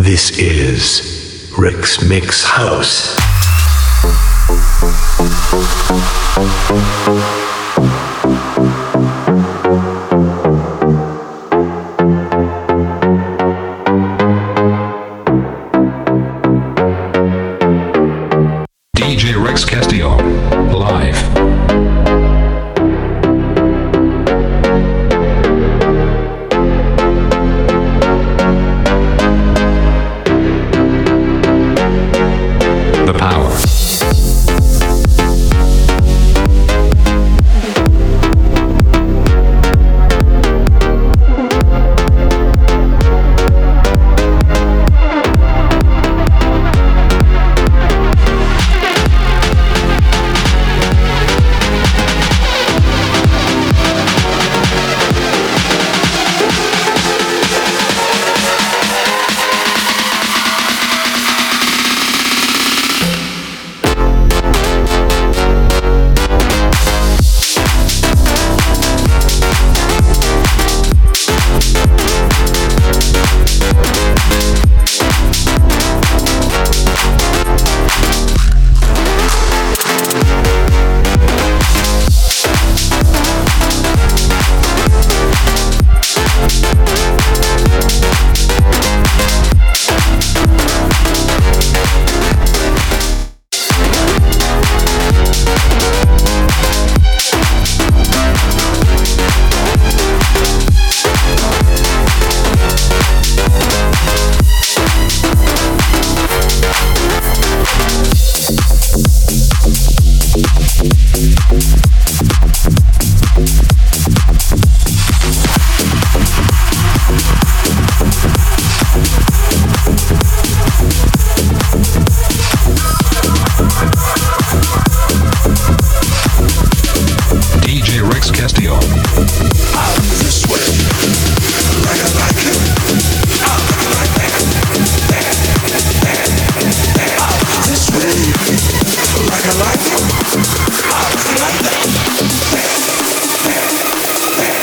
This is Rick's Mix House.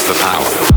The power.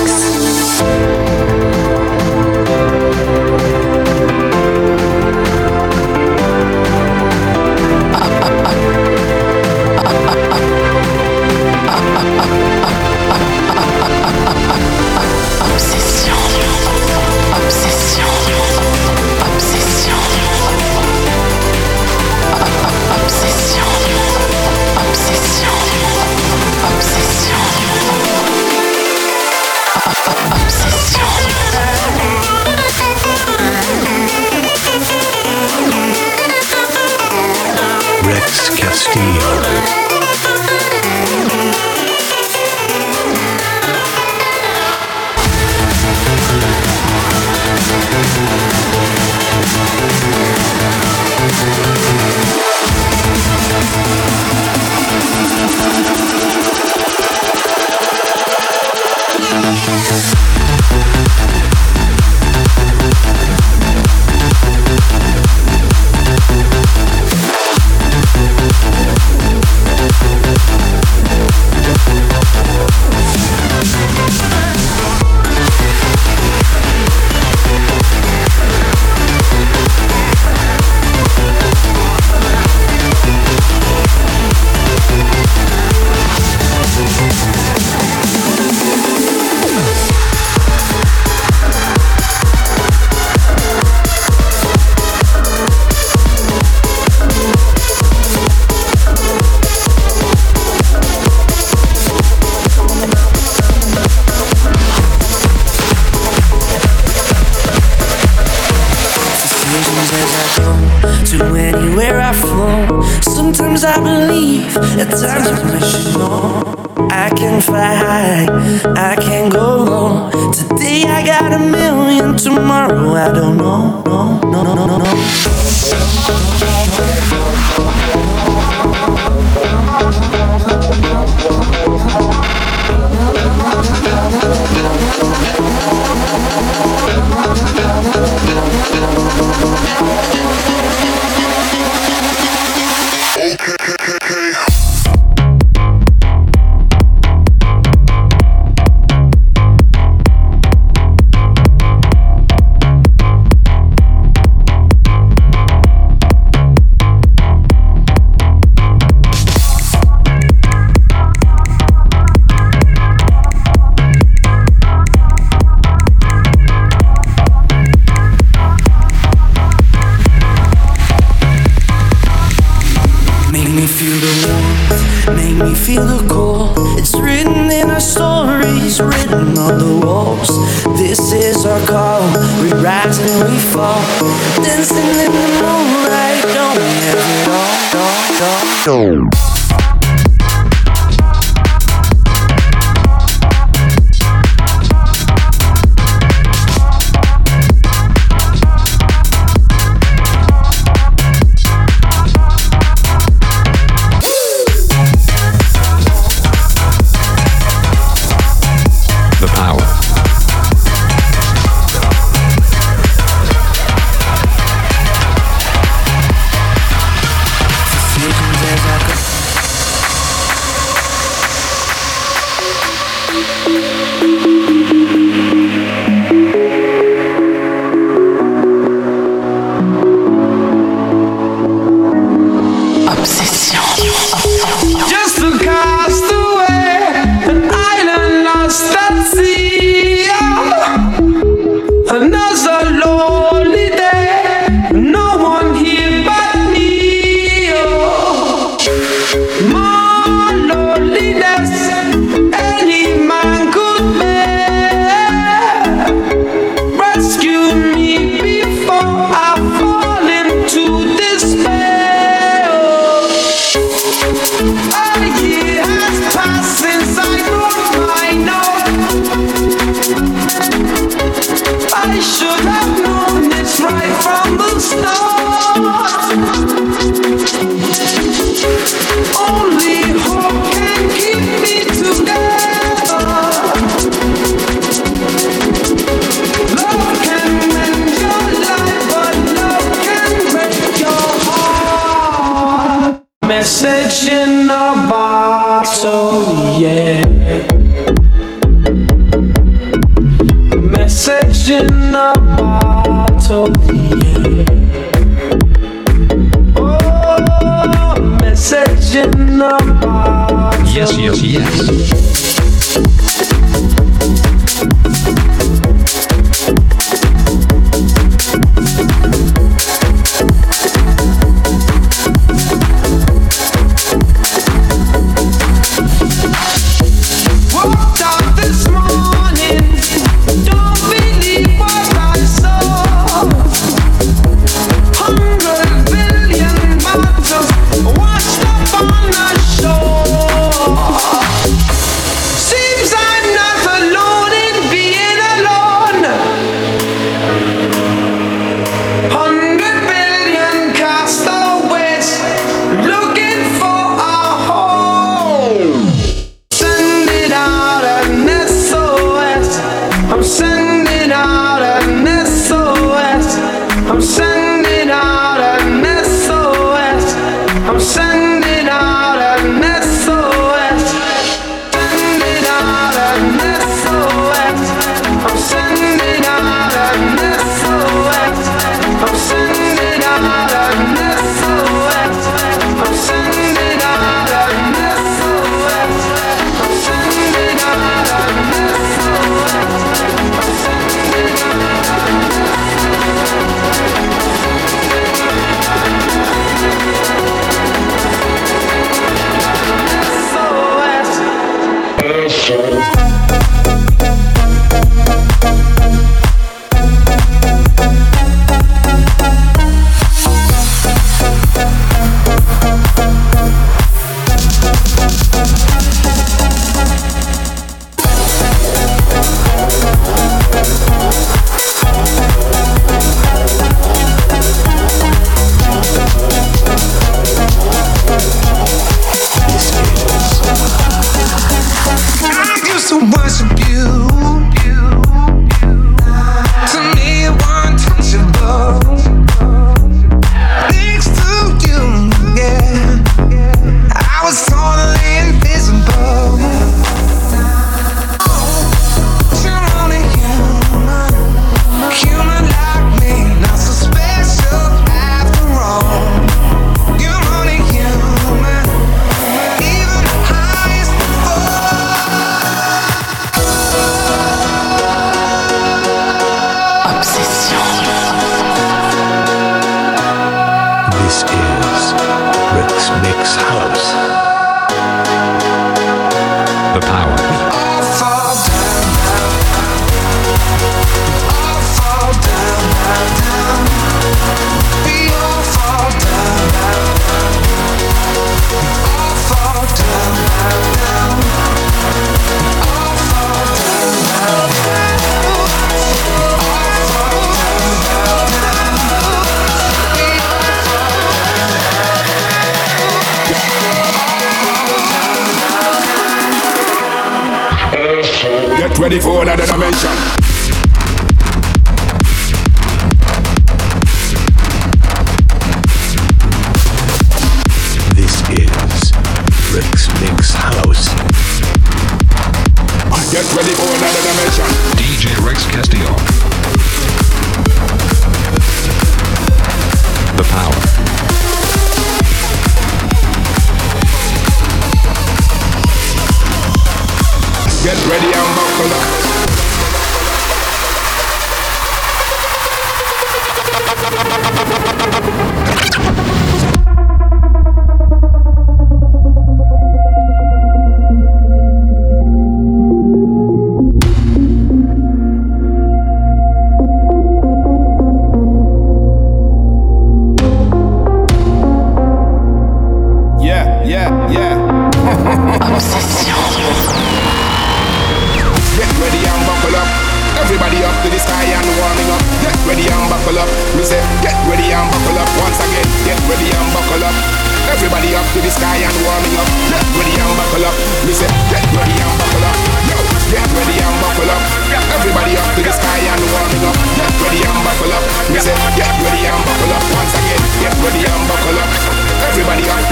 a bottle, oh, yeah. Message in a bottle, oh, yeah. Oh, message in a bottle. Yes, oh, yes, yes.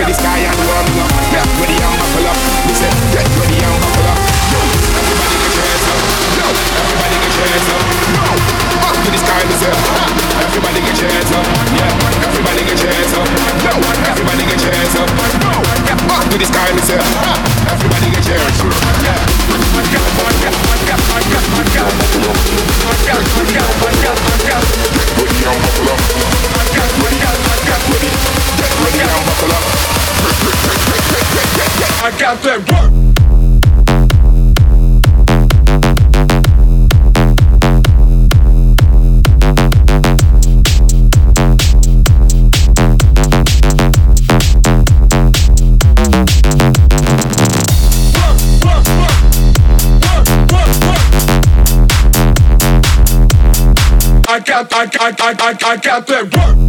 the sky and warm up. Get ready and buckle up. We say, get ready and buckle up. Everybody get your up. Yo, everybody get your up. Yo, up to the sky, we say, everybody get your up. Yeah, everybody get your up. Everybody get your hands up. No, yeah, up yeah, the sky and say, ha! Everybody get your hands up. Yeah. Ready now, buckle up. Ready, ready, ready now, buckle up. I got that work. I got, attack, attack, attack, attack, attack, attack, attack,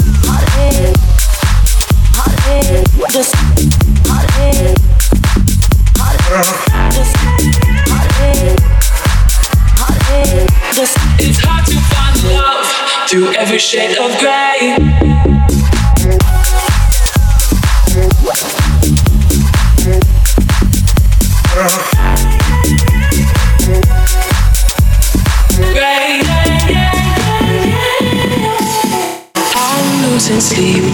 through every shade of gray.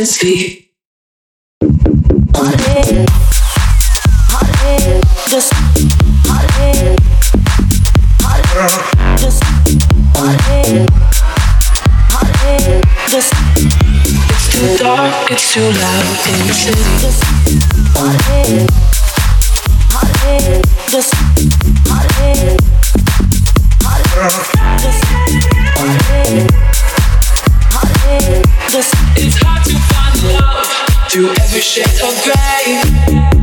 Just just just It's too dark, it's too loud in the city. just hot head, just through every shade of gray.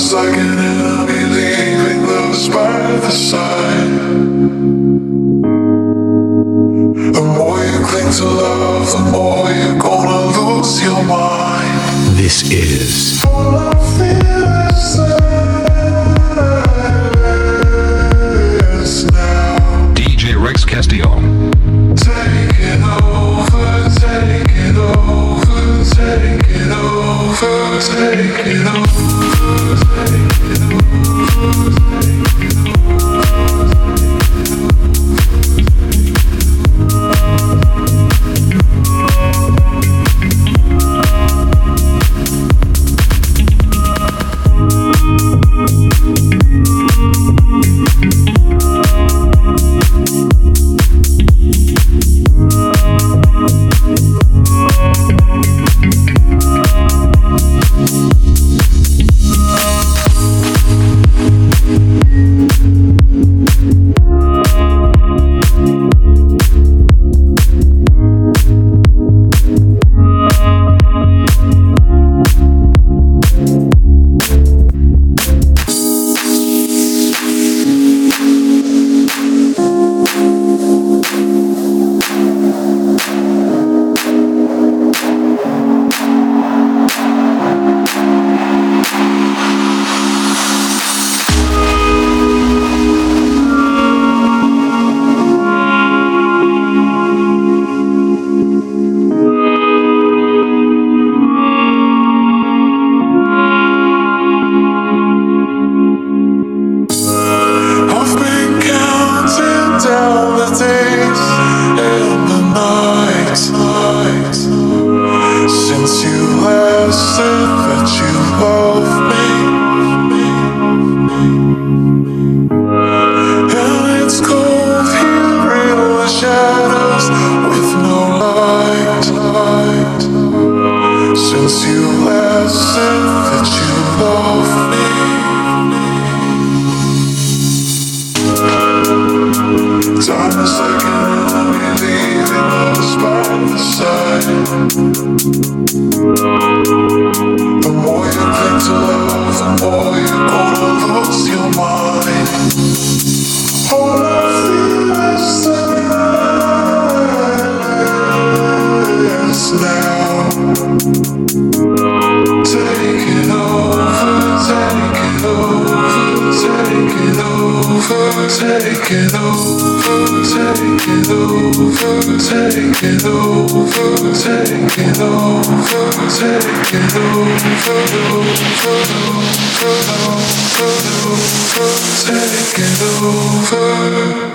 Is like an enemy leaving by the side. The more you cling to love, the more you're gonna lose your mind. This is Taking over.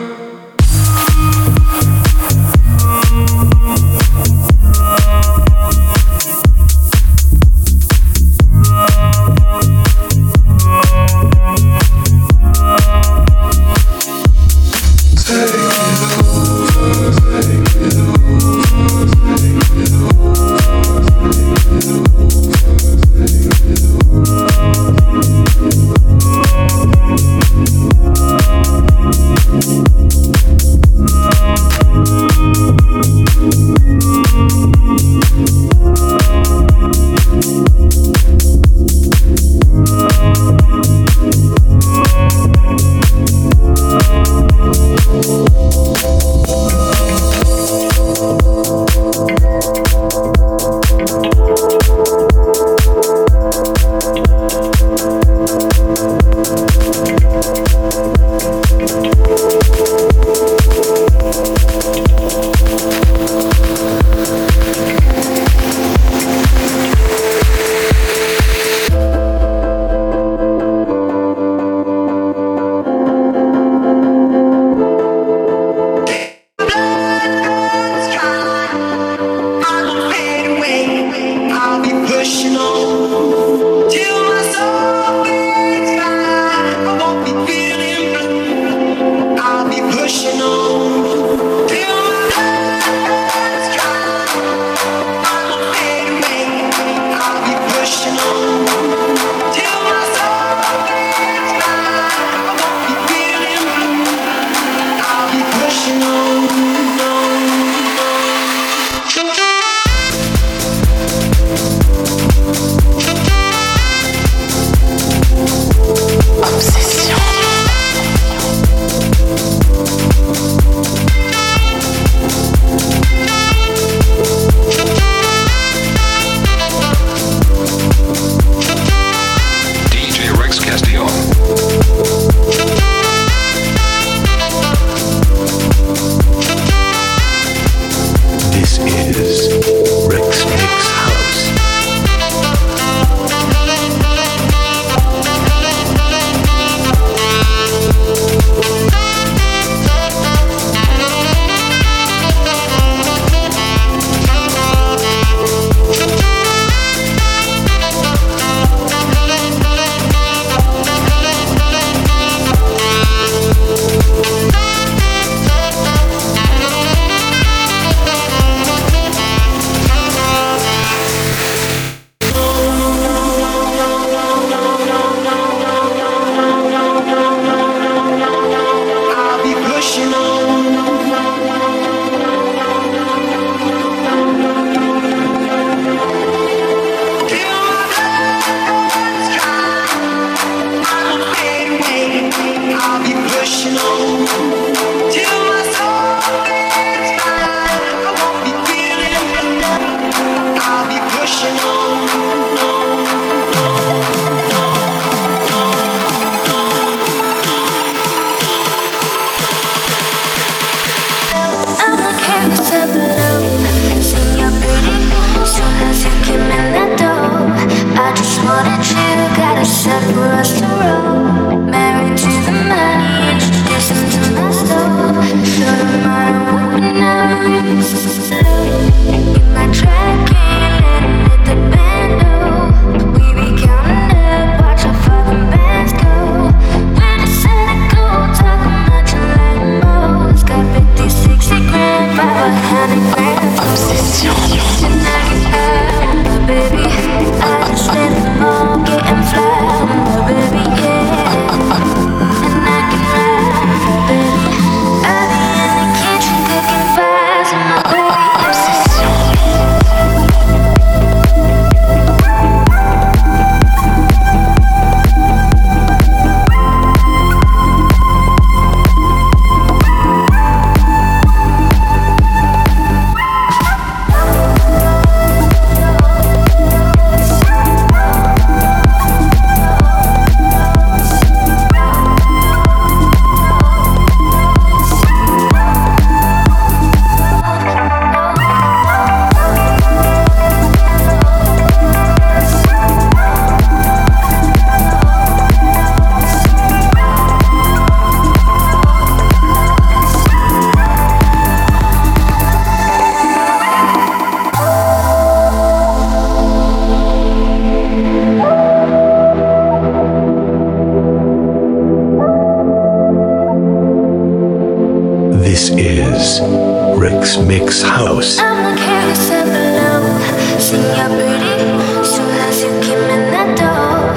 so as you keep me that though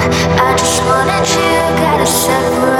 i just wanted you to separate.